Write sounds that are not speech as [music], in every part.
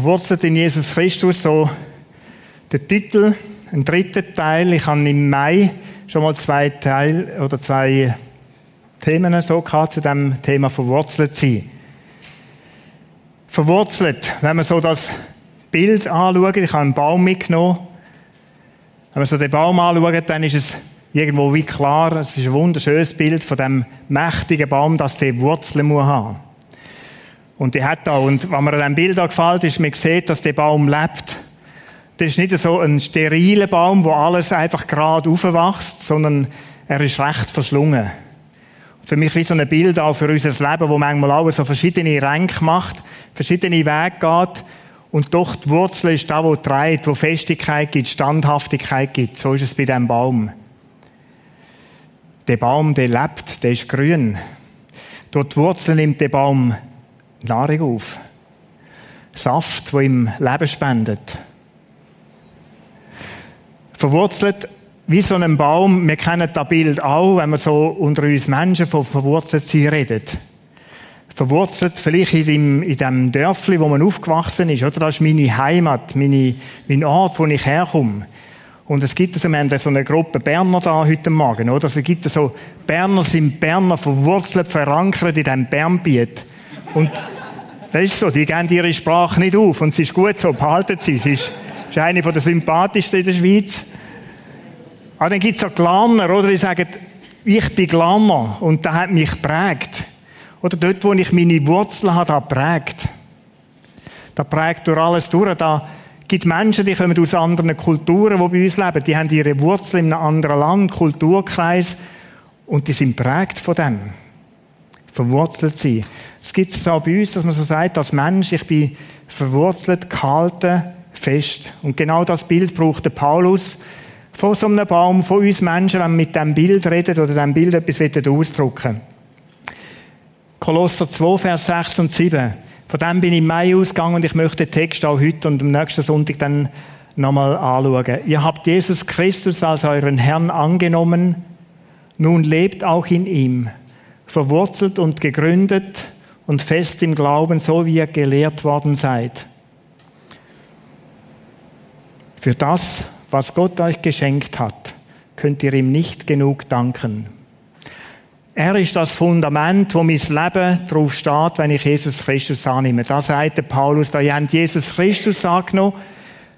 verwurzelt in Jesus Christus, so der Titel, ein dritter Teil. Ich habe im Mai schon mal zwei Teil oder zwei Themen so gehabt zu dem Thema verwurzelt sein. Verwurzelt, wenn man so das Bild anschaut, ich habe einen Baum mitgenommen. Wenn man so den Baum anschaut, dann ist es irgendwo wie klar, es ist ein wunderschönes Bild von dem mächtigen Baum, das die Wurzeln muss haben. Und die hat da, und was mir an diesem Bild gefällt, ist, man sieht, dass der Baum lebt. Das ist nicht so ein steriler Baum, wo alles einfach gerade aufwächst, sondern er ist recht verschlungen. Für mich wie so ein Bild auch für unser Leben, wo manchmal auch so verschiedene Ränke macht, verschiedene Wege geht, und doch die Wurzel ist da, wo trägt, wo Festigkeit gibt, Standhaftigkeit gibt. So ist es bei diesem Baum. Der Baum, der lebt, der ist grün. Die Wurzel nimmt der Baum Nahrung auf. Saft, wo ihm Leben spendet. Verwurzelt wie so ein Baum. Wir kennen das Bild auch, wenn wir so unter uns Menschen von verwurzelt sein reden. Verwurzelt vielleicht in dem, in dem Dörfli, wo man aufgewachsen ist, oder? Das ist meine Heimat, meine, mein Ort, wo ich herkomme. Und es gibt also, wir haben so eine Gruppe Berner da heute Morgen, oder? Es gibt so, Berner sind Berner verwurzelt, verankert in diesem Bernbiet. Und das ist so, die geben ihre Sprache nicht auf. Und es ist gut so, behalten sie. Sie ist, ist eine der sympathischsten in der Schweiz. Aber dann gibt es auch Glarner, oder? Die sagen, ich bin Glarner und das hat mich geprägt. Oder dort, wo ich meine Wurzeln habe, da prägt. Da prägt durch alles durch. Da gibt Menschen, die kommen aus anderen Kulturen, die bei uns leben. Die haben ihre Wurzeln in einem anderen Land, Kulturkreis. Und die sind prägt von dem. Verwurzelt sein. Es gibt es auch bei uns, dass man so sagt, als Mensch, ich bin verwurzelt, gehalten, fest. Und genau das Bild braucht der Paulus von so einem Baum, von uns Menschen, wenn wir mit diesem Bild reden oder diesem Bild etwas ausdrücken Kolosser 2, Vers 6 und 7. Von dem bin ich im Mai ausgegangen und ich möchte den Text auch heute und am nächsten Sonntag dann nochmal anschauen. Ihr habt Jesus Christus als euren Herrn angenommen, nun lebt auch in ihm, verwurzelt und gegründet und fest im Glauben, so wie ihr gelehrt worden seid. Für das, was Gott euch geschenkt hat, könnt ihr ihm nicht genug danken. Er ist das Fundament, wo mein Leben drauf steht, wenn ich Jesus Christus annehme. Da sagt der Paulus, da ihr habt Jesus Christus angenommen,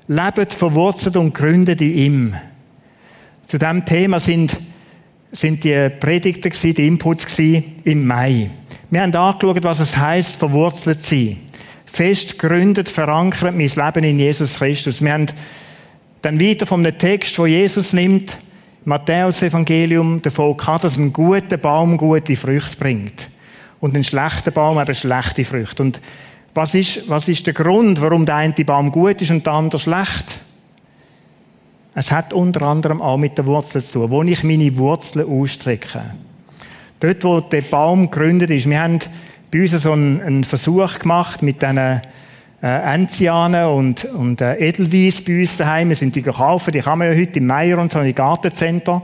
lebt verwurzelt und gründet in ihm. Zu diesem Thema sind, sind die Predigten die Inputs im Mai. Wir haben angeschaut, was es heißt, verwurzelt zu sein. Fest gegründet, verankert mein Leben in Jesus Christus. Wir haben dann wieder von einem Text, wo Jesus nimmt, Matthäus-Evangelium davon gehabt, dass ein guter Baum gute Früchte bringt. Und ein schlechter Baum eben schlechte Früchte. Und was ist, was ist der Grund, warum der eine Baum gut ist und der andere schlecht? Es hat unter anderem auch mit der Wurzel zu tun, wo ich meine Wurzeln ausstrecke. Dort, wo der Baum gegründet ist. Wir haben bei uns so einen, einen Versuch gemacht mit diesen äh, Enzianen und, und äh, Edelweiss bei uns daheim. Wir sind die gekauft, die kann man ja heute im Meier und so im Gartencenter.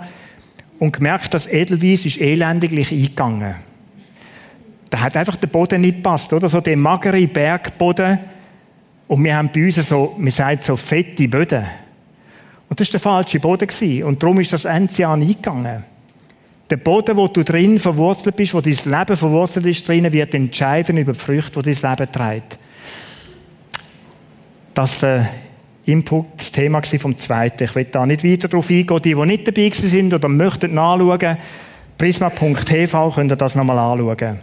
Und gemerkt, dass Edelweiss ist elendiglich eingegangen. Da hat einfach der Boden nicht gepasst, oder? So der magere Bergboden. Und wir haben bei uns so, wir sagen so fette Böden. Und das war der falsche Boden. Und darum ist das Enzian eingegangen. Der Boden, wo du drin verwurzelt bist, wo dein Leben verwurzelt ist drin, wird entscheiden über die Früchte, die dein Leben trägt das der Input, das Thema vom Zweiten. Ich will da nicht weiter darauf eingehen. Die, die nicht dabei sind oder möchten nachschauen, prisma.tv könnt ihr das nochmal anschauen.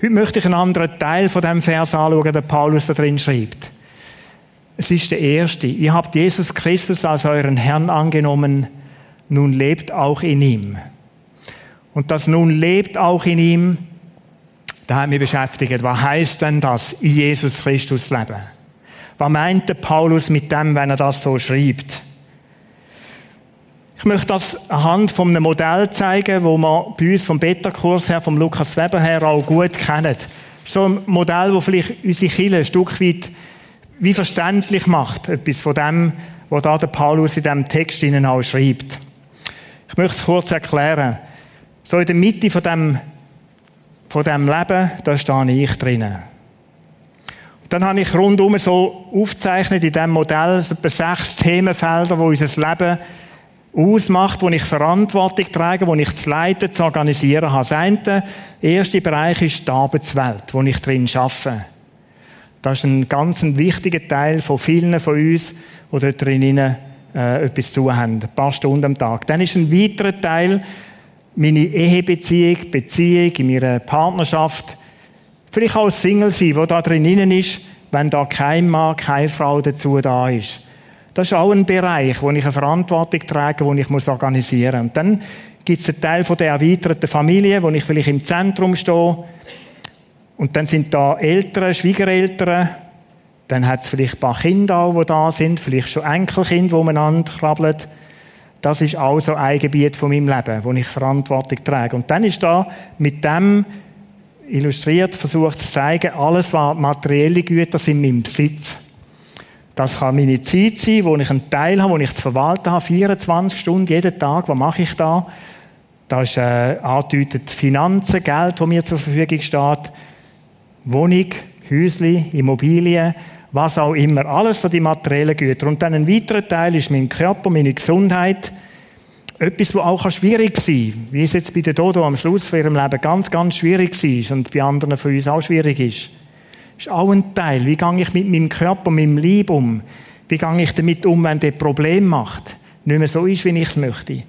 Heute möchte ich einen anderen Teil von dem Vers anschauen, den Paulus da drin schreibt. Es ist der erste. Ihr habt Jesus Christus als euren Herrn angenommen, nun lebt auch in ihm. Und das nun lebt auch in ihm, da haben wir beschäftigt. Was heißt denn das, in Jesus Christus leben? Was meint der Paulus mit dem, wenn er das so schreibt? Ich möchte das anhand von einem Modell zeigen, wo man bei uns vom Beta-Kurs her, vom Lukas Weber her auch gut kennt. So ein Modell, wo vielleicht unsere Kirche ein Stück weit wie verständlich macht. Etwas von dem, was da der Paulus in diesem Text ihnen auch schreibt. Ich möchte es kurz erklären. So in der Mitte von dem, von dem Leben, da stehe ich drinnen. Dann habe ich rundum so aufgezeichnet in diesem Modell so etwa sechs Themenfelder, wo unser Leben ausmacht, wo ich Verantwortung trage, wo ich zu leiten, zu organisieren habe. Das erste Bereich ist die Arbeitswelt, wo ich drin arbeite. Das ist ein ganz wichtiger Teil von vielen von uns, die dort drinnen äh, etwas zu haben. Ein paar Stunden am Tag. Dann ist ein weiterer Teil meine Ehebeziehung, Beziehung in meiner Partnerschaft. Vielleicht auch ein Single sein, wo da drinnen ist, wenn da kein Mann, keine Frau dazu da ist. Das ist auch ein Bereich, wo ich eine Verantwortung trage, wo ich muss organisieren muss. Und dann gibt es einen Teil der erweiterten Familie, wo ich vielleicht im Zentrum stehe. Und dann sind da Eltern, Schwiegereltern. Dann hat es vielleicht ein paar Kinder auch, die da sind. Vielleicht schon Enkelkinder, die umeinander krabbeln. Das ist auch so ein Gebiet von meinem Leben, wo ich Verantwortung trage. Und dann ist da mit dem illustriert versucht zu zeigen, alles, was materielle Güter sind, in meinem Besitz. Das kann meine Zeit sein, wo ich einen Teil habe, wo ich zu verwalten habe, 24 Stunden jeden Tag. Was mache ich da? Da ist äh, angedeutet Finanzen, Geld, das mir zur Verfügung steht, Wohnung, Häusli, Immobilien, was auch immer. Alles so die materiellen Güter. Und dann ein weiterer Teil ist mein Körper, meine Gesundheit. Etwas, was auch schwierig sein kann, wie es jetzt bei der Dodo am Schluss von ihrem Leben ganz, ganz schwierig war und bei anderen von uns auch schwierig ist ist auch ein Teil. Wie gehe ich mit meinem Körper, meinem Leib um? Wie gehe ich damit um, wenn der Problem macht? Nicht mehr so ist, wie ich es möchte.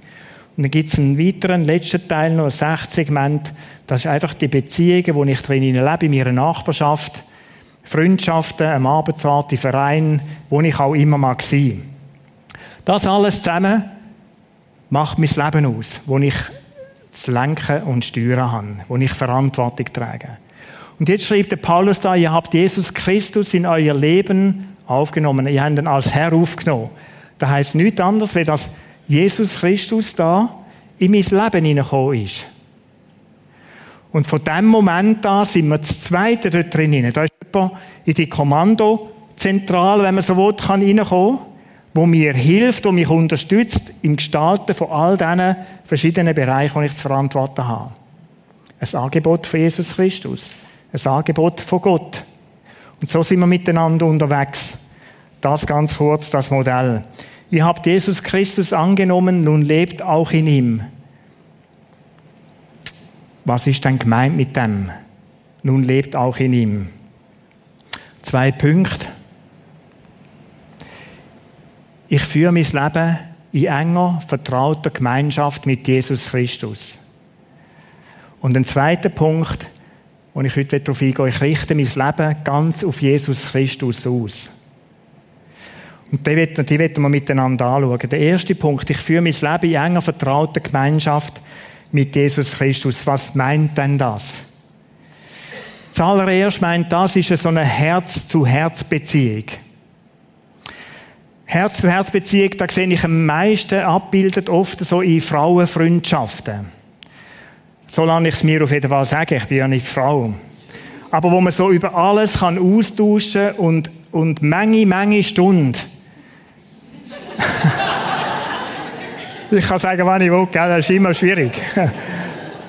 Und dann gibt es einen weiteren, letzten Teil noch, ein Sechssegment. Das ist einfach die Beziehungen, wo ich drin lebe, in meiner Nachbarschaft. Freundschaften, am Arbeitsort, die Verein, wo ich auch immer mag sein. Das alles zusammen macht mein Leben aus, wo ich zu lenken und steuern habe, wo ich Verantwortung trage. Und jetzt schreibt der Paulus da, ihr habt Jesus Christus in euer Leben aufgenommen. Ihr habt ihn als Herr aufgenommen. Das heißt nichts anderes, wie dass Jesus Christus da in mein Leben hineingekommen ist. Und von dem Moment an sind wir das Zweite dort drin. Da ist jemand in die Kommandozentrale, wenn man so will, kann reinkommen, wo mir hilft, wo mich unterstützt im Gestalten von all diesen verschiedenen Bereichen, die ich zu verantworten habe. Ein Angebot von Jesus Christus. Ein Angebot von Gott. Und so sind wir miteinander unterwegs. Das ganz kurz, das Modell. Ihr habt Jesus Christus angenommen, nun lebt auch in ihm. Was ist denn gemeint mit dem? Nun lebt auch in ihm. Zwei Punkte. Ich führe mein Leben in enger, vertrauter Gemeinschaft mit Jesus Christus. Und ein zweiter Punkt, und ich heute darauf eingehe, ich richte mein Leben ganz auf Jesus Christus aus. Und die werden, wir miteinander anschauen. Der erste Punkt, ich führe mein Leben in enger vertrauter Gemeinschaft mit Jesus Christus. Was meint denn das? Zuallererst meint das ist so eine Herz-zu-Herz-Beziehung. Herz-zu-Herz-Beziehung, da sehe ich am meisten abbildet oft so in Frauenfreundschaften. So lasse ich es mir auf jeden Fall sagen, ich bin ja nicht Frau. Aber wo man so über alles kann austauschen und, und Menge, Menge Stunden. Ich kann sagen, wann ich will, gell? das ist immer schwierig. [laughs]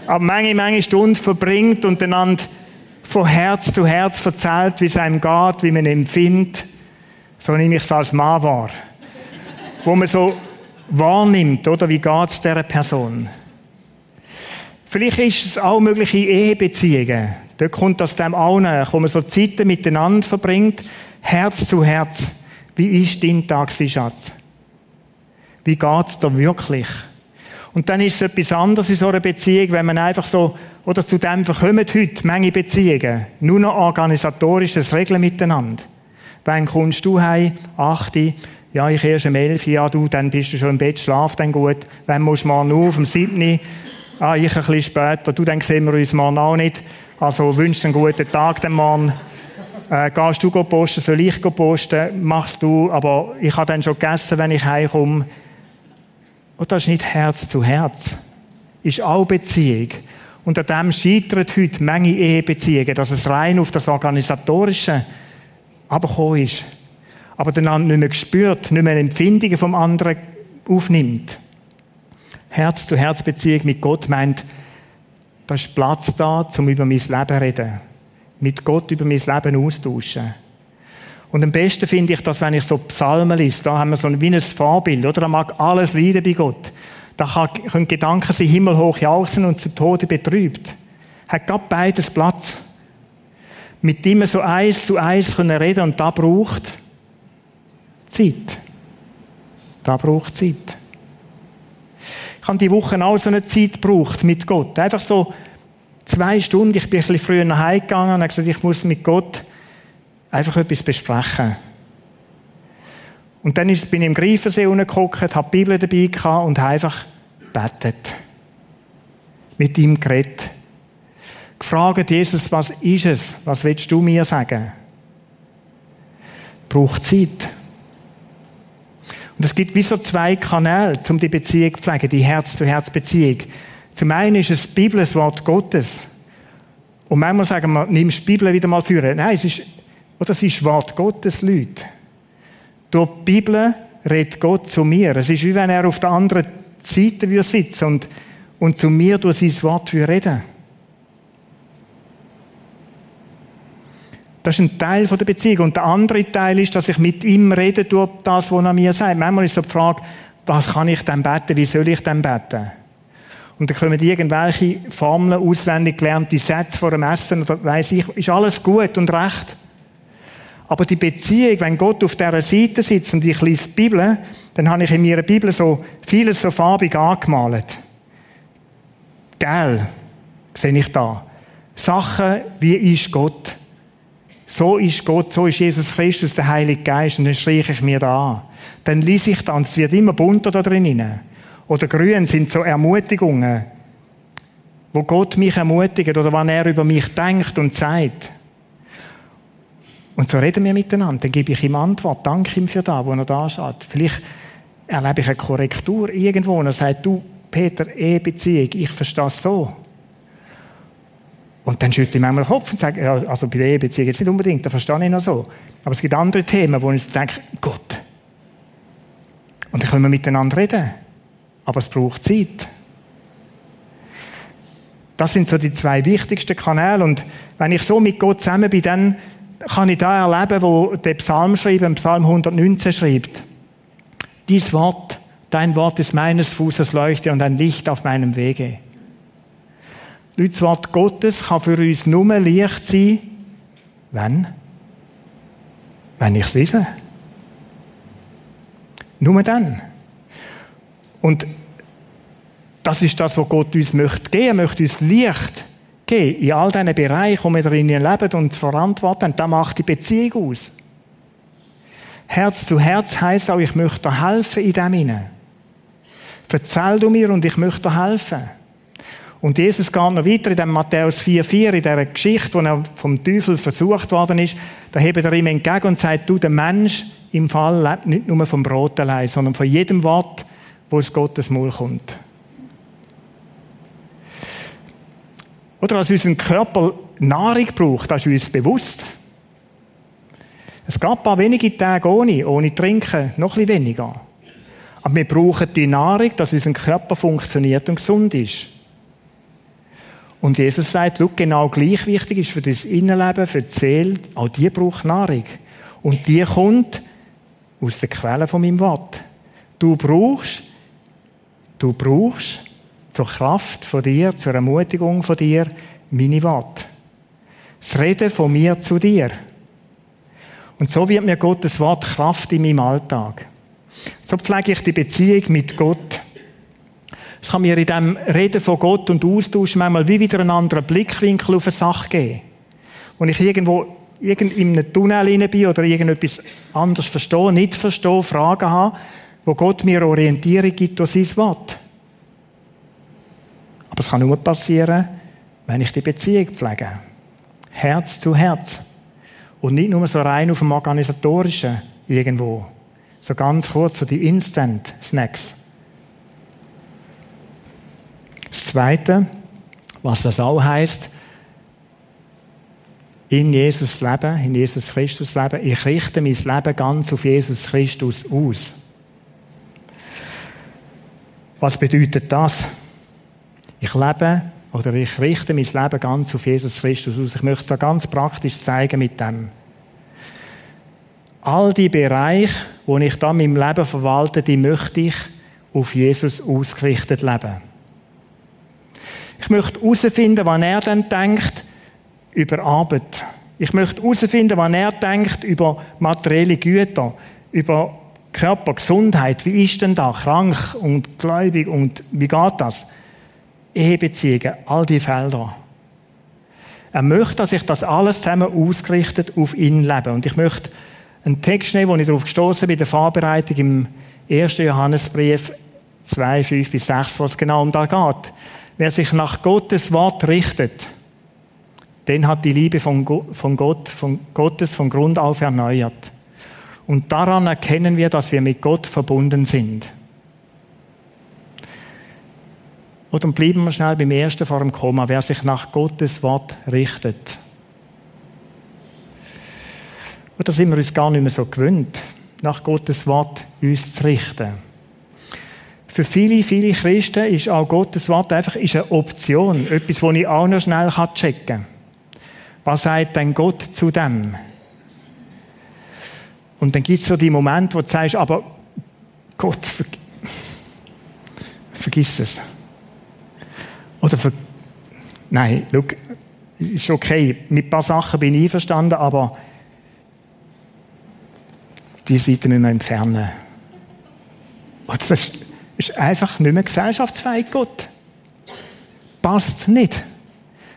Aber Menge, Menge Stunden verbringt und einander von Herz zu Herz erzählt, wie es einem geht, wie man empfindet. So nehme ich es als Mann wahr. Wo man so wahrnimmt, oder? Wie geht es dieser Person? Vielleicht ist es auch mögliche Ehebeziehungen. Dort kommt das dem auch näher, wo man so Zeiten miteinander verbringt, Herz zu Herz. Wie ist dein Tag, Schatz? Wie geht's da wirklich? Und dann ist es etwas anderes in so einer Beziehung, wenn man einfach so, oder zu dem verkommen heute Menge Beziehungen, nur noch organisatorisches Regeln miteinander. Wann kommst du heim? Achte. Ja, ich erst um elf. Ja, du, dann bist du schon im Bett, schlaf dann gut. Wann musst du mal auf? Um siebten. Ah, ich ein bisschen später. Du, dann sehen wir uns morgen auch nicht. Also wünschst einen guten Tag dem Mann. Äh, gehst du posten, soll ich posten? Machst du, aber ich habe dann schon gegessen, wenn ich heimkomme. Und das ist nicht Herz zu Herz. Ist auch Beziehung. Und an dem scheitert heute Menge Ehebeziehungen, dass es rein auf das Organisatorische abgekommen ist. Aber dann nicht mehr gespürt, nicht mehr Empfindungen vom anderen aufnimmt. Herz-zu-Herz-Beziehung mit Gott meint, da ist Platz da, um über mein Leben zu reden. Mit Gott über mein Leben austauschen. Und am besten finde ich das, wenn ich so Psalmen lese. Da haben wir so ein, wie ein Vorbild, oder? Da mag alles leiden bei Gott. Da kann, können Gedanken sich himmelhoch jauchzen und zu Tode betrübt. Hat gerade beides Platz. Mit ihm so eins zu eins können reden und da braucht Zeit. Da braucht Zeit. Ich habe die Woche auch so eine Zeit gebraucht mit Gott. Einfach so zwei Stunden. Ich bin ein bisschen früher nach Hause gegangen und habe gesagt, ich muss mit Gott einfach etwas besprechen. Und dann bin ich im Greifensee unten habe die Bibel dabei gehabt und habe einfach betet. Mit ihm geredet. Gefragt, Jesus, was ist es? Was willst du mir sagen? Braucht Zeit. Und es gibt wie so zwei Kanäle, um die Beziehung zu pflegen, die Herz-zu-Herz-Beziehung. Zum einen ist es die Bibel, das Wort Gottes. Und manchmal sagen wir, nimmst die Bibel wieder mal führen. Nein, es ist, oder es ist Wort Gottes, Leute. Durch die Bibel redet Gott zu mir. Es ist wie wenn er auf der anderen Seite sitzen und, und zu mir durch sein Wort reden Das ist ein Teil der Beziehung. Und der andere Teil ist, dass ich mit ihm rede durch das, was er mir sagt. Manchmal ist so die Frage, was kann ich denn beten? Wie soll ich denn beten? Und dann kommen irgendwelche Formeln auswendig gelernte Sätze vor dem Essen oder weiss ich, ist alles gut und recht. Aber die Beziehung, wenn Gott auf dieser Seite sitzt und ich lese die Bibel, dann habe ich in meiner Bibel so vieles so farbig angemalt. Gell, sehe ich da. Sachen, wie ist Gott? So ist Gott, so ist Jesus Christus, der Heilige Geist, und dann streiche ich mir da an. Dann lese ich dann, es wird immer bunter da drin. Oder grün sind so Ermutigungen, wo Gott mich ermutigt oder wann er über mich denkt und sagt. Und so reden wir miteinander. Dann gebe ich ihm Antwort, danke ihm für das, wo er da steht. Vielleicht erlebe ich eine Korrektur irgendwo und er sagt, du, Peter, Ehebeziehung, ich verstehe es so. Und dann schüttle ich manchmal den Kopf und sage, ja, also bei der Ehebeziehung jetzt nicht unbedingt, da verstehe ich noch so. Aber es gibt andere Themen, wo ich denke, Gott. Und dann können wir miteinander reden. Aber es braucht Zeit. Das sind so die zwei wichtigsten Kanäle. Und wenn ich so mit Gott zusammen bin, dann kann ich da erleben, wo der Psalm schreibt, Psalm 119 schreibt. Dies Wort, dein Wort ist meines Fußes Leuchte und ein Licht auf meinem Wege. Leute, das Wort Gottes kann für uns nur Licht sein, wenn? Wenn ich es lese. Nur dann. Und das ist das, was Gott uns möchte geben. Er möchte uns Licht geben in all diesen Bereichen, wo wir darin leben und verantworten. Das macht die Beziehung aus. Herz zu Herz heisst auch, ich möchte dir helfen in dem hinein. Erzähl du mir und ich möchte dir helfen. Und Jesus geht noch weiter in dem Matthäus 4,4, in dieser Geschichte, wo er vom Teufel versucht worden ist. Da hebt er ihm entgegen und sagt, du, der Mensch im Fall lebt nicht nur vom Brot allein, sondern von jedem Wort, wo aus Gottes Maul kommt. Oder dass unser Körper Nahrung braucht, das ist uns bewusst. Es gab ein paar wenige Tage ohne, ohne Trinken, noch ein bisschen weniger. Aber wir brauchen die Nahrung, dass unser Körper funktioniert und gesund ist. Und Jesus sagt, schau, genau gleich wichtig ist für das Innenleben, für die Seele, auch die braucht Nahrung. Und die kommt aus der Quelle von meinem Wort. Du brauchst, du brauchst zur Kraft von dir, zur Ermutigung von dir, meine Worte. Das Reden von mir zu dir. Und so wird mir Gottes Wort Kraft in meinem Alltag. So pflege ich die Beziehung mit Gott. Es kann mir in dem Reden von Gott und Austausch manchmal wie wieder einen anderen Blickwinkel auf eine Sache geben. Wenn ich irgendwo in einem Tunnel bin oder irgendetwas anderes verstehe, nicht verstehe, Fragen habe, wo Gott mir Orientierung gibt durch sein Wort. Aber es kann nur passieren, wenn ich die Beziehung pflege. Herz zu Herz. Und nicht nur so rein auf dem Organisatorischen irgendwo. So ganz kurz, so die Instant-Snacks. Das Zweite, was das auch heißt, in Jesus leben, in Jesus Christus leben. Ich richte mein Leben ganz auf Jesus Christus aus. Was bedeutet das? Ich lebe oder ich richte mein Leben ganz auf Jesus Christus aus. Ich möchte es ganz praktisch zeigen mit dem. all die Bereiche, wo ich da meinem Leben verwalte, die möchte ich auf Jesus ausgerichtet leben. Ich möchte herausfinden, was er dann denkt über Arbeit. Ich möchte herausfinden, was er denkt über materielle Güter, über Körper, Gesundheit. Wie ist denn da? Krank und gläubig und wie geht das? Ehebeziehungen, all die Felder. Er möchte, dass ich das alles zusammen ausgerichtet auf ihn lebe. Und ich möchte einen Text nehmen, wo ich darauf gestoßen bin, bei der Vorbereitung im 1. Johannesbrief 2, 5 bis 6, wo es genau um da geht. Wer sich nach Gottes Wort richtet, den hat die Liebe von, von Gott, von Gottes von Grund auf erneuert. Und daran erkennen wir, dass wir mit Gott verbunden sind. Und dann bleiben wir schnell beim ersten vor dem Komma. Wer sich nach Gottes Wort richtet. Und da sind wir uns gar nicht mehr so gewöhnt, nach Gottes Wort uns zu richten. Für viele, viele Christen ist auch Gottes Wort einfach ist eine Option. Etwas, das ich auch noch schnell checken kann. Was sagt denn Gott zu dem? Und dann gibt es so die Momente, wo du sagst, aber Gott, ver [laughs] vergiss es. Oder ver Nein, schau, ist okay. Mit ein paar Sachen bin ich einverstanden, aber die Seite müssen wir entfernen. Oder das ist einfach nicht mehr gesellschaftsfähig, Gott. Passt nicht.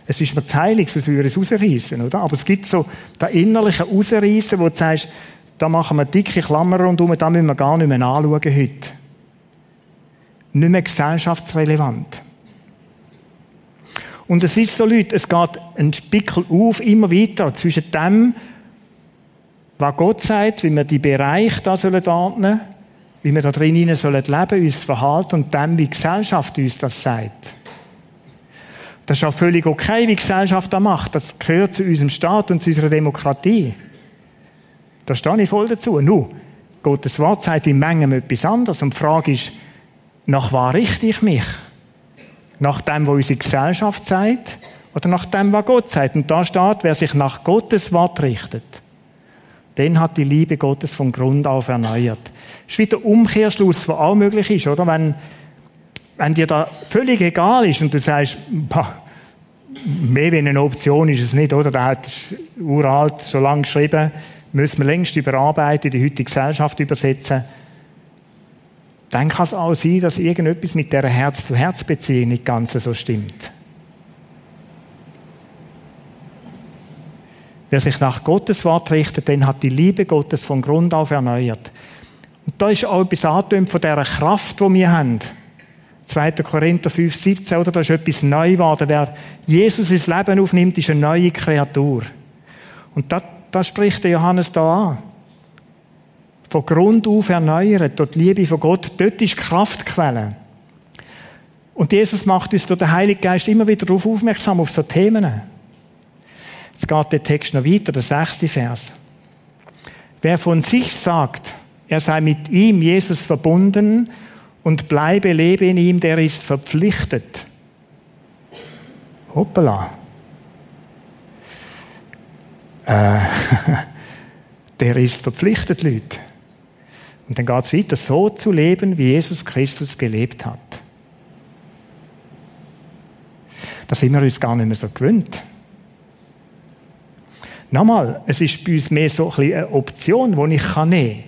Es ist mir zu heilig, sonst würde es rausreißen, oder? Aber es gibt so das innerliche Rausreißen, wo du sagst, da machen wir dicke Klammer rundherum, da müssen wir gar nicht mehr anschauen heute. Nicht mehr gesellschaftsrelevant. Und es ist so, Leute, es geht ein Spickel auf, immer weiter, zwischen dem, was Gott sagt, wie wir die Bereiche da sollen ordnen, wie wir da drin sollen leben, uns verhalten und dem, wie die Gesellschaft uns das sagt. Das ist auch völlig okay, wie die Gesellschaft das macht. Das gehört zu unserem Staat und zu unserer Demokratie. Da stehe ich voll dazu. Nur, Gottes Wort sagt in Mengen etwas anderes. Und die Frage ist, nach was richte ich mich? Nach dem, was unsere Gesellschaft sagt oder nach dem, was Gott sagt? Und da steht, wer sich nach Gottes Wort richtet, den hat die Liebe Gottes von Grund auf erneuert. Das ist wieder der Umkehrschluss, der auch möglich ist, oder? Wenn, wenn dir da völlig egal ist und du sagst, bah, mehr wie eine Option ist es nicht, oder? Der hat uralt schon lange geschrieben, müssen wir längst überarbeiten, in die heutige Gesellschaft übersetzen dann kann es auch sein, dass irgendetwas mit der Herz-zu-Herz-Beziehung nicht ganz so stimmt. Wer sich nach Gottes Wort richtet, den hat die Liebe Gottes von Grund auf erneuert. Und da ist auch etwas angetönt von dieser Kraft, die wir haben. 2. Korinther 5, 17, oder? Da ist etwas neu geworden. Wer Jesus ins Leben aufnimmt, ist eine neue Kreatur. Und das, das spricht der Johannes da an von Grund auf erneuert, dort die Liebe von Gott, dort ist Kraftquelle. Und Jesus macht uns durch den Heiligen Geist immer wieder darauf aufmerksam, auf so Themen. Jetzt geht der Text noch weiter, der sechste Vers. Wer von sich sagt, er sei mit ihm, Jesus, verbunden und bleibe, lebe in ihm, der ist verpflichtet. Hoppala. Äh, [laughs] der ist verpflichtet, Leute. Und dann geht es weiter, so zu leben, wie Jesus Christus gelebt hat. Da sind wir uns gar nicht mehr so gewöhnt. Nochmal, es ist bei uns mehr so ein eine Option, die ich nehmen kann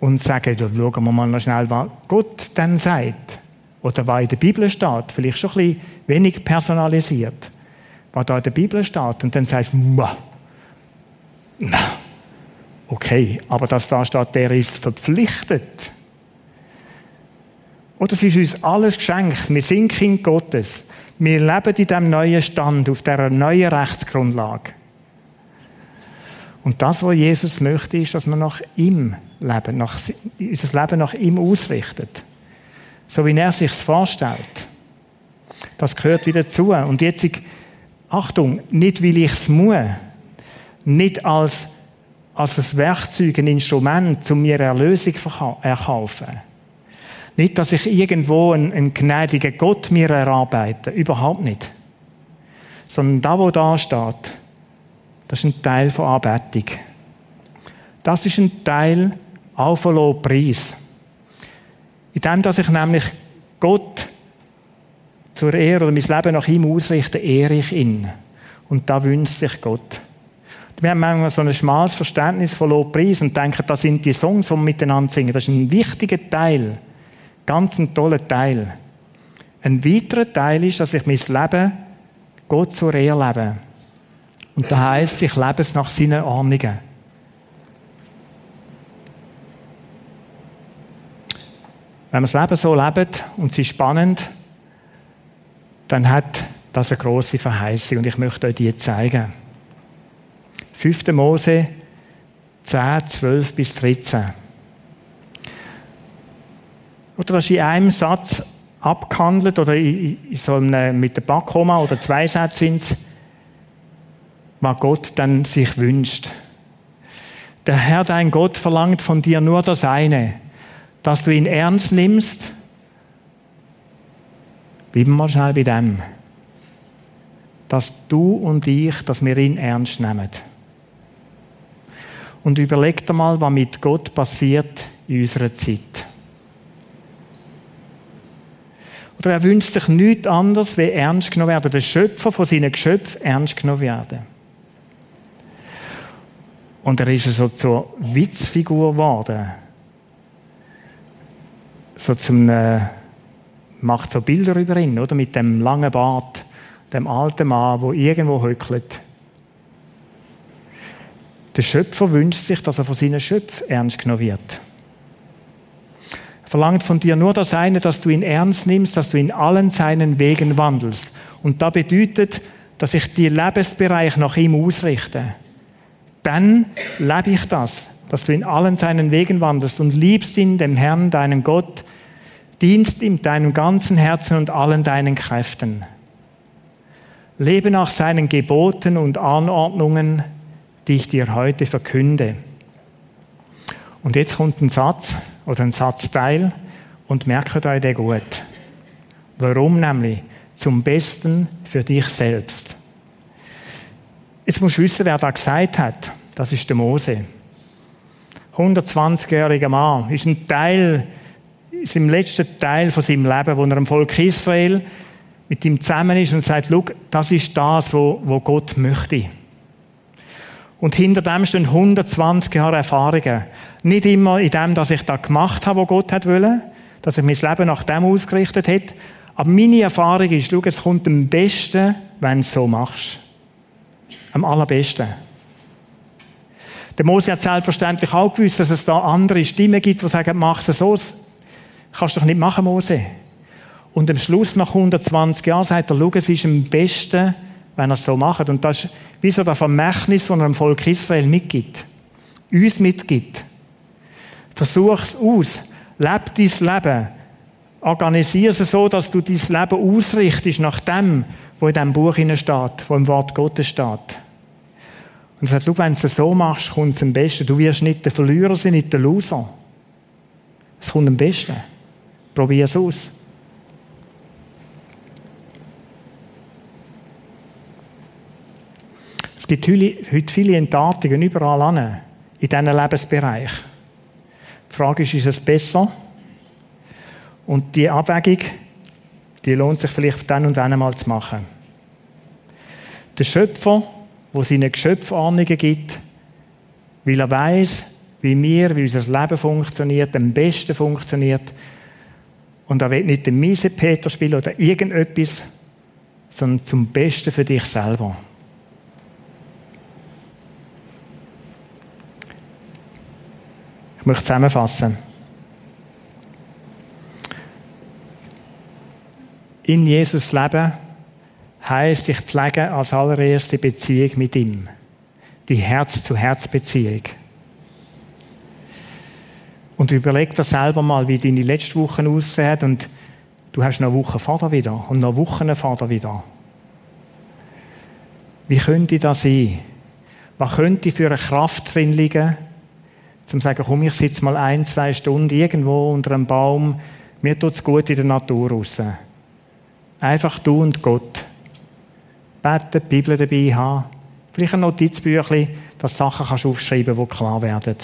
und sagen, schauen wir mal noch schnell, was Gott dann sagt. Oder was in der Bibel steht. Vielleicht schon ein bisschen wenig personalisiert. Was da in der Bibel steht. Und dann sagst du, na, Okay, aber dass da steht, der ist verpflichtet. Oder es ist uns alles geschenkt. Wir sind Kind Gottes. Wir leben in diesem neuen Stand, auf dieser neuen Rechtsgrundlage. Und das, was Jesus möchte, ist, dass wir nach ihm leben, nach, unser Leben nach ihm ausrichtet. So wie er sich vorstellt. Das gehört wieder zu. Und jetzt, Achtung, nicht weil ich es muss, nicht als als ein Werkzeug, ein Instrument, um mir Erlösung zu erkaufen. Nicht, dass ich irgendwo einen, einen gnädigen Gott mir erarbeite. Überhaupt nicht. Sondern da, wo da steht, das ist ein Teil von Anbetung. Das ist ein Teil auch von Lobpreis. In dem, dass ich nämlich Gott zur Ehre oder mein Leben nach ihm ausrichte, ehre ich ihn. Und da wünscht sich Gott. Wir haben manchmal so ein schmales Verständnis von Lobpreis und denken, das sind die Songs, die wir miteinander singen. Das ist ein wichtiger Teil. Ganz ein toller Teil. Ein weiterer Teil ist, dass ich mein Leben Gott zur Ehre lebe. Und das heisst, ich lebe es nach seinen Ordnungen. Wenn wir das Leben so leben und es ist spannend, dann hat das eine große Verheißung und ich möchte euch die zeigen. 5. Mose 10, 12 bis 13. Oder das ist in einem Satz abgehandelt oder in so einem, mit der Backoma oder zwei Sätze sind es, was Gott dann sich wünscht. Der Herr, dein Gott, verlangt von dir nur das eine, dass du ihn ernst nimmst. Bleiben wir schnell bei dem. Dass du und ich, dass wir ihn ernst nehmen. Und überleg dir mal, was mit Gott passiert in unserer Zeit. Oder er wünscht sich nichts anderes, wie ernst genommen werden. Der Schöpfer von seinen Geschöpfen ernst genommen werden. Und er ist so zur Witzfigur geworden. So zum, äh, macht so Bilder über ihn, oder? Mit dem langen Bart, dem alten Mann, wo irgendwo hückelt. Der Schöpfer wünscht sich, dass er von seinen Schöpfen ernst genommen wird. Er verlangt von dir nur das eine, dass du ihn ernst nimmst, dass du in allen seinen Wegen wandelst. Und da bedeutet, dass ich die Lebensbereich nach ihm ausrichte. Dann lebe ich das, dass du in allen seinen Wegen wandelst und liebst ihn, dem Herrn, deinem Gott, dienst ihm deinem ganzen Herzen und allen deinen Kräften. Lebe nach seinen Geboten und Anordnungen, die ich dir heute verkünde. Und jetzt kommt ein Satz oder ein Satzteil und merkt euch den gut. Warum nämlich? Zum Besten für dich selbst. Jetzt musst du wissen, wer da gesagt hat. Das ist der Mose. 120-jähriger Mann. Ist ein Teil, ist im letzten Teil von seinem Leben, wo er im Volk Israel mit ihm zusammen ist und sagt, Schau, das ist das, was Gott möchte. Und hinter dem stehen 120 Jahre Erfahrungen. Nicht immer in dem, dass ich da gemacht habe, was Gott hat wollen, dass ich mein Leben nach dem ausgerichtet hätte. Aber meine Erfahrung ist, schau, es kommt am besten, wenn du es so machst. Am allerbesten. Der Mose hat selbstverständlich auch gewusst, dass es da andere Stimmen gibt, die sagen, mach es so. Das kannst du doch nicht machen, Mose. Und am Schluss, nach 120 Jahren, sagt er, schau, es ist am besten, wenn er es so macht. Und das ist wie so das Vermächtnis, das er dem Volk Israel mitgibt. Uns mitgibt. Versuch es aus. Leb dein Leben. Organisiere es so, dass du dein Leben ausrichtest nach dem, was in diesem Buch steht, wo im Wort Gottes steht. Und er sagt, wenn du es so machst, kommt es am besten. Du wirst nicht der Verlierer sein, nicht der Loser. Es kommt am besten. Probier es aus. Gibt heute viele Enttartungen überall an, in diesen Lebensbereich. Die Frage ist, ist es besser? Und die Abwägung, die lohnt sich vielleicht dann und dann einmal zu machen. Der Schöpfer, der seine Geschöpfahnungen gibt, weil er weiß, wie wir, wie unser Leben funktioniert, am besten funktioniert. Und er will nicht den miesen Peter spielen oder irgendetwas, sondern zum Besten für dich selber. Möchte zusammenfassen. In Jesus leben heißt, ich pflege als allererste Beziehung mit ihm. Die Herz-zu-Herz-Beziehung. Und überleg dir selber mal, wie deine letzte Woche aussehen und du hast noch eine Woche vor wieder und noch Wochen vor wieder. Wie könnte das sein? Was könnte für eine Kraft drin liegen, zum sagen, komm, ich sitze mal ein, zwei Stunden irgendwo unter einem Baum, mir tut es gut in der Natur raus. Einfach du und Gott. Beten, die Bibel dabei haben. Vielleicht ein Notizbüchlein, dass Sachen kannst aufschreiben kannst, die klar werden.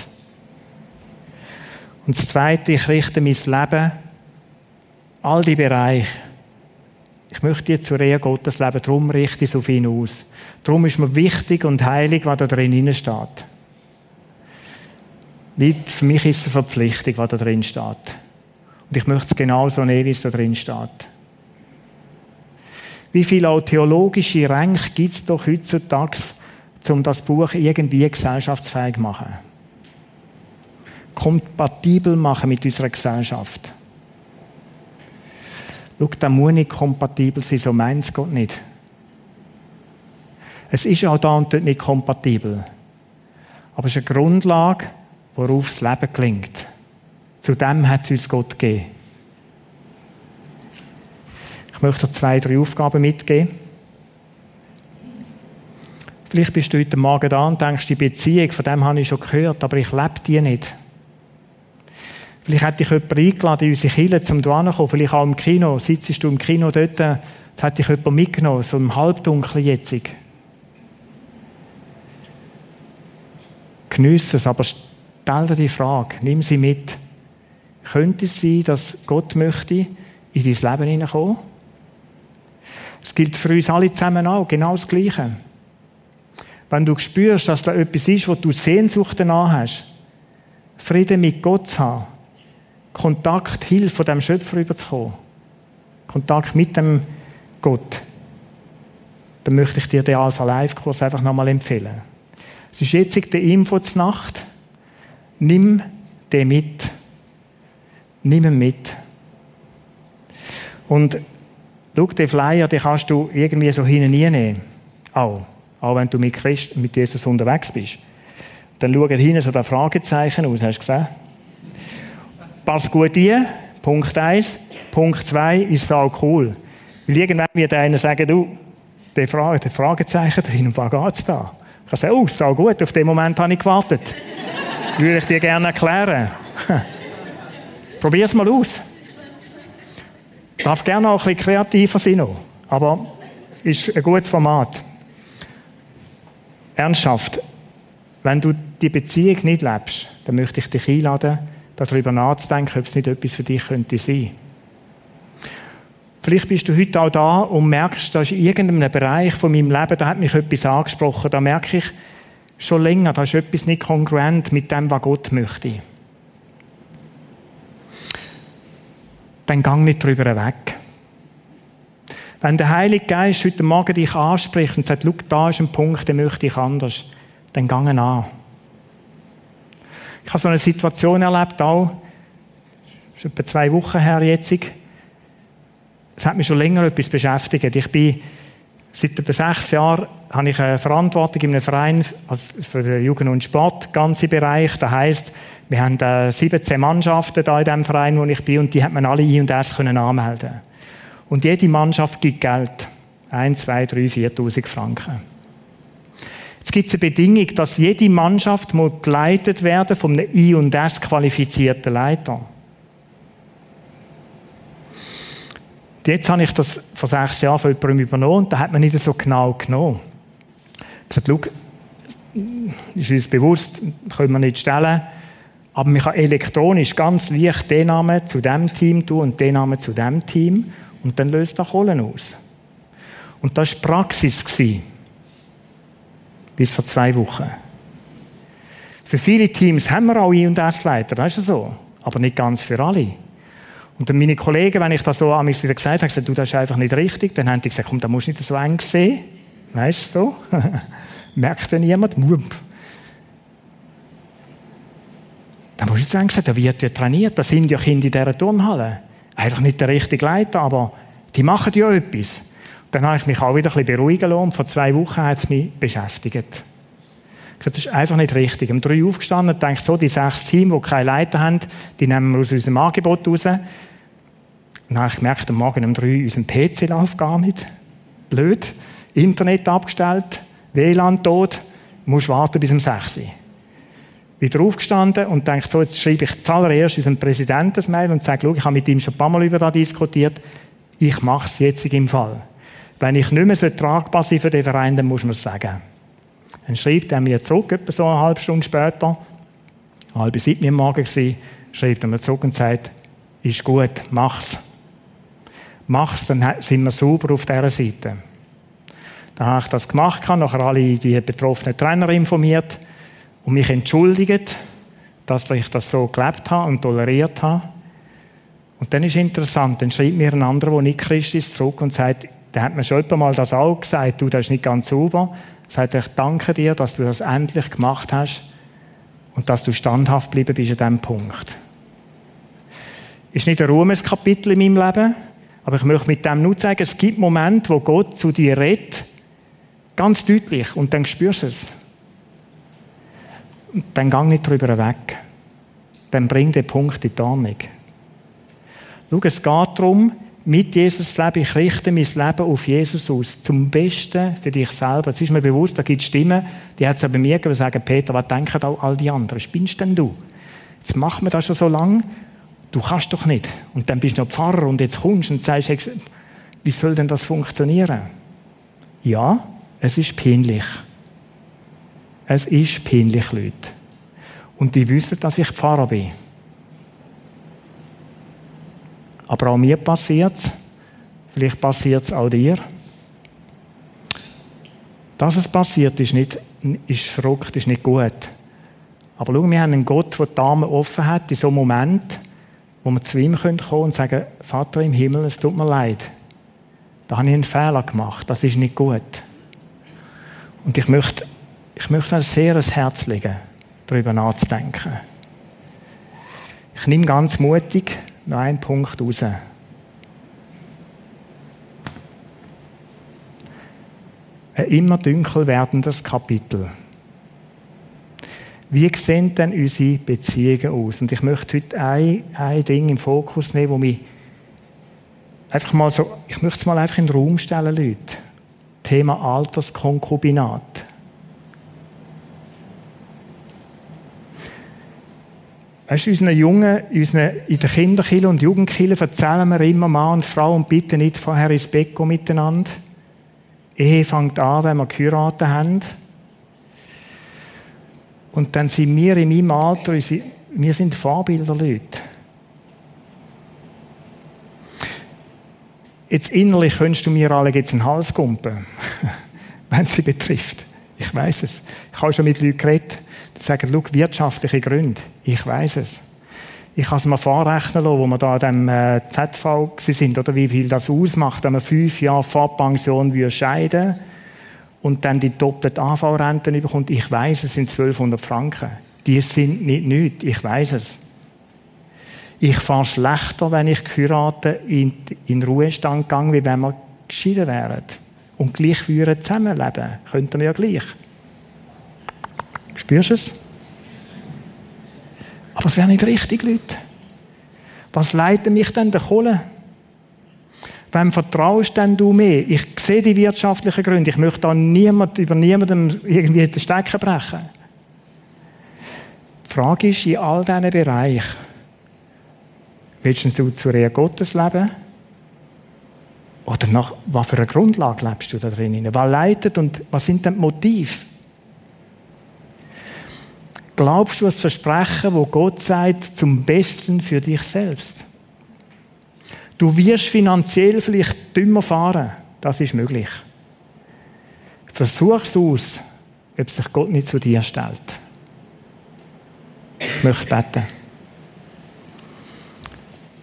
Und das Zweite, ich richte mein Leben, all die Bereiche, ich möchte jetzt zur Ehe Gottes leben, darum richte ich es auf ihn aus. Darum ist mir wichtig und heilig, was da drin steht. Für mich ist es eine Verpflichtung, was da drin steht. Und ich möchte es genauso nehmen, wie es da drin steht. Wie viele auch theologische Ränke gibt es doch heutzutage, um das Buch irgendwie gesellschaftsfähig zu machen? Kompatibel machen mit unserer Gesellschaft. Schau, da muss nicht kompatibel sein, so meint es Gott nicht. Es ist auch da und dort nicht kompatibel. Aber es ist eine Grundlage, worauf das Leben gelingt. Zu dem hat es uns Gott gegeben. Ich möchte zwei, drei Aufgaben mitgeben. Vielleicht bist du heute Morgen da und denkst, die Beziehung, von dem habe ich schon gehört, aber ich lebe die nicht. Vielleicht hätte ich jemanden eingeladen in unsere Kirche, zum zu kommen. Vielleicht auch im Kino. Sitzt du im Kino dort, jetzt hätte ich jemanden mitgenommen, so im Halbdunkeln jetzt. Geniesse es, aber stell dir die Frage, nimm sie mit. Könnte es sein, dass Gott möchte in dein Leben hineinkommen? Es gilt für uns alle zusammen auch, genau das Gleiche. Wenn du spürst, dass da etwas ist, wo du Sehnsucht danach hast, Frieden mit Gott zu haben, Kontakt, Hilfe von dem Schöpfer überzukommen, Kontakt mit dem Gott, dann möchte ich dir den Alpha Live Kurs einfach nochmal empfehlen. Es ist jetzt der Info zur Nacht. Nimm den mit. Nimm ihn mit. Und schau, den Flyer, den kannst du irgendwie so hineinnehmen. Auch. Auch wenn du mit, Christ, mit Jesus unterwegs bist. Dann schau hinten so das Fragezeichen aus, hast du gesehen? Pass gut ein. Punkt 1. Punkt 2 ist so cool. Weil irgendwann wird einer sagen, du, der, Frage, der Fragezeichen drin, um was geht's da? Ich kann sagen, oh, so gut, auf den Moment habe ich gewartet. Würde ich dir gerne erklären. [laughs] Probier es mal aus. Darf gerne auch ein bisschen kreativer sein, aber ist ein gutes Format. Ernsthaft, wenn du die Beziehung nicht lebst, dann möchte ich dich einladen, darüber nachzudenken, ob es nicht etwas für dich könnte sein. Vielleicht bist du heute auch da und merkst, da ist in irgendeinem Bereich von meinem Leben, da hat mich etwas angesprochen, da merke ich schon länger, da ist etwas nicht kongruent mit dem, was Gott möchte. Dann gang nicht drüber weg. Wenn der Heilige Geist heute Morgen dich anspricht und sagt, schau, da ist ein Punkt, den möchte ich anders, dann gang an. Ich habe so eine Situation erlebt, auch, ist etwa zwei Wochen her jetzt. Es hat mich schon länger etwas beschäftigt. Ich bin seit etwa sechs Jahren habe ich eine Verantwortung in einem Verein also für den Jugend und Sport, ganze Bereich. Das heisst, wir haben 17 Mannschaften da in dem Verein, wo ich bin, und die hat man alle I und S können anmelden. Und jede Mannschaft gibt Geld. 1, 2, 3, 4.000 Franken. Jetzt gibt es eine Bedingung, dass jede Mannschaft muss geleitet werden von einem I- und S-qualifizierten Leiter. Jetzt habe ich das vor sechs Jahren von jemandem übernommen und da hat man nicht so genau genommen. Ich habe gesagt, schau, ist uns bewusst, können wir nicht stellen, aber man kann elektronisch ganz leicht den Namen zu dem Team tun und den Namen zu dem Team und dann löst er Kohlen aus. Und das war Praxis. Bis vor zwei Wochen. Für viele Teams haben wir auch I- und S-Leiter, das ist so. Aber nicht ganz für alle. Und dann meine Kollegen, wenn ich das so an mich wieder gesagt habe, gesagt, du, das ist einfach nicht richtig, dann haben die gesagt, komm, da musst du nicht so eng sehen. Weißt du so? [laughs] Merkt ja niemand. Dann musst du so eng sehen, da wird ja trainiert, da sind ja Kinder in dieser Turnhalle. Einfach nicht der richtige Leiter, aber die machen ja etwas. Dann habe ich mich auch wieder ein bisschen beruhigen lassen. Vor zwei Wochen hat es mich beschäftigt. Das ist einfach nicht richtig. Um drei aufgestanden und denke so, die sechs Teams, die keine Leiter haben, die nehmen wir aus unserem Angebot raus. Und dann habe ich am Morgen um drei, unser PC läuft gar nicht. Blöd. Internet abgestellt, WLAN tot, musst warten bis um sechs. Wieder aufgestanden und denke so, jetzt schreibe ich zuallererst unserem Präsidenten das Mail und sage, ich habe mit ihm schon ein paar Mal über das diskutiert, ich mache es jetzt im Fall. Wenn ich nicht mehr tragbar sein für den Verein, dann muss man es sagen. Dann schreibt er mir zurück, etwa so eine halbe Stunde später, halb sieben am Morgen gewesen, schreibt er mir zurück und sagt, ist gut, mach's. Mach's, dann sind wir sauber auf dieser Seite. Dann habe ich das gemacht, nachher alle die betroffenen Trainer informiert und mich entschuldigt, dass ich das so gelebt habe und toleriert habe. Und dann ist interessant, dann schreibt mir ein anderer, der nicht Christ ist, zurück und sagt, der hat mir schon mal das auch gesagt, du, das ist nicht ganz sauber. Sagt er, ich danke dir, dass du das endlich gemacht hast und dass du standhaft geblieben bist an diesem Punkt. Ist nicht ein Ruhmeskapitel in meinem Leben, aber ich möchte mit dem nur sagen, es gibt Momente, wo Gott zu dir redet, ganz deutlich, und dann spürst du es. Und dann gang nicht drüber weg. Dann bring den Punkt in die Ordnung. Schau, es geht darum, mit Jesus zu leben. Ich richte mein Leben auf Jesus aus. Zum Besten für dich selber. Es ist mir bewusst, da gibt es Stimmen, die hat es bei mir gegeben, sagen, Peter, was denken da all die anderen? Spinnst denn du? Jetzt machen wir das schon so lange du kannst doch nicht. Und dann bist du noch Pfarrer und jetzt kommst und sagst, wie soll denn das funktionieren? Ja, es ist peinlich. Es ist peinlich, Leute. Und die wissen, dass ich Pfarrer bin. Aber auch mir passiert es. Vielleicht passiert es auch dir. Dass es passiert, ist, nicht, ist verrückt, ist nicht gut. Aber schau, wir haben einen Gott, der die Arme offen hat in so einem Moment, wo wir zu ihm kommen können und sagen, Vater im Himmel, es tut mir leid. Da habe ich einen Fehler gemacht. Das ist nicht gut. Und ich möchte, ich möchte sehr ans Herz legen, darüber nachzudenken. Ich nehme ganz mutig noch einen Punkt raus. Ein immer dünkel werdendes Kapitel. Wie sehen denn unsere Beziehungen aus? Und ich möchte heute ein, ein Ding im Fokus nehmen, wo mich einfach mal so, ich möchte es mal einfach in den Raum stellen, Leute. Thema Alterskonkubinat. Weißt du, unseren Jungen, unseren, in den Kinderkillen und Jugendkillen erzählen wir immer Mann und Frau und bitte nicht vorher ins Bett gehen miteinander. Ehe fängt an, wenn wir geheiratet haben. Und dann sind wir in meinem Alter, wir sind Vorbilder, Leute. Jetzt innerlich könntest du mir alle jetzt einen Hals kumpen, [laughs] wenn es sie betrifft. Ich weiß es. Ich habe schon mit Leuten geredet, sagen, schau, wirtschaftliche Gründe. Ich weiß es. Ich kann es mir vorrechnen lassen, wo wir da an dem äh, ZV sind, oder wie viel das ausmacht, wenn man fünf Jahre vor Pension scheiden würde und dann die doppelte AV-Rente bekommt, ich weiß, es sind 1200 Franken. Die sind nicht nichts, ich weiß es. Ich fahre schlechter, wenn ich geheiratet in, in Ruhestand gehe, wie wenn wir geschieden wären. Und gleich würden zusammenleben. Könnten wir ja gleich. Spürst du es? Aber es wäre nicht richtig, Leute. Was leitet mich denn der Kohle? Wem vertraust denn du mehr? Ich sehe die wirtschaftlichen Gründe. Ich möchte da niemand, über niemandem irgendwie den Stecken brechen. Die Frage ist, in all diesen Bereichen, willst du zu Rehe Gottes leben? Oder nach was für einer Grundlage lebst du da drin? Was leitet und was sind denn die Motive? Glaubst du das Versprechen, wo Gott sagt, zum Besten für dich selbst? Du wirst finanziell vielleicht dümmer fahren. Das ist möglich. Versuch's aus, ob sich Gott nicht zu dir stellt. Ich möchte beten.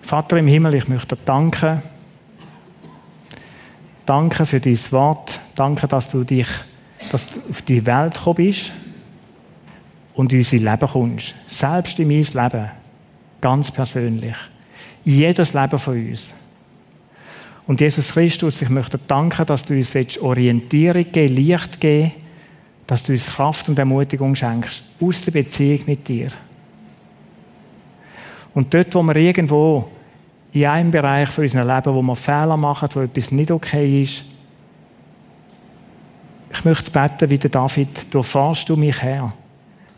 Vater im Himmel, ich möchte dir danken. Danke für dein Wort. Danke, dass du dich dass du auf die Welt gekommen bist und in unser Leben kommst. Selbst in mein Leben. Ganz persönlich jedes Leben von uns. Und Jesus Christus, ich möchte danken, dass du uns jetzt Orientierung geben, Licht geben, dass du uns Kraft und Ermutigung schenkst, aus der Beziehung mit dir. Und dort, wo wir irgendwo in einem Bereich von unserem Leben, wo wir Fehler machen, wo etwas nicht okay ist, ich möchte beten, wie der David, durchforst du mich her.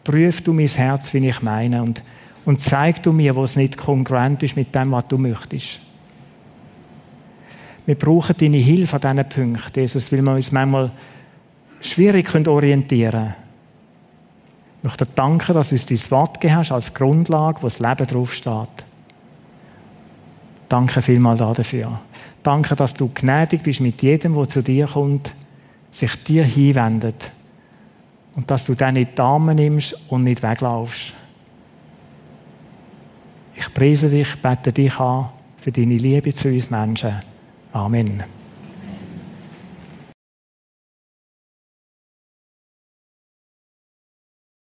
Prüf du mein Herz, wie ich meine. Und und zeig du mir, wo es nicht kongruent ist mit dem, was du möchtest. Wir brauchen deine Hilfe an diesen Punkten, Jesus, weil wir uns manchmal schwierig orientieren können. Ich möchte dir danken, dass du uns dein Wort gegeben hast als Grundlage, wo das Leben draufsteht. Danke vielmals dafür. Danke, dass du gnädig bist mit jedem, der zu dir kommt, sich dir hinwendet. Und dass du dann nicht die Arme nimmst und nicht weglaufst. Ich preise dich, bete dich an für deine Liebe zu uns Menschen. Amen.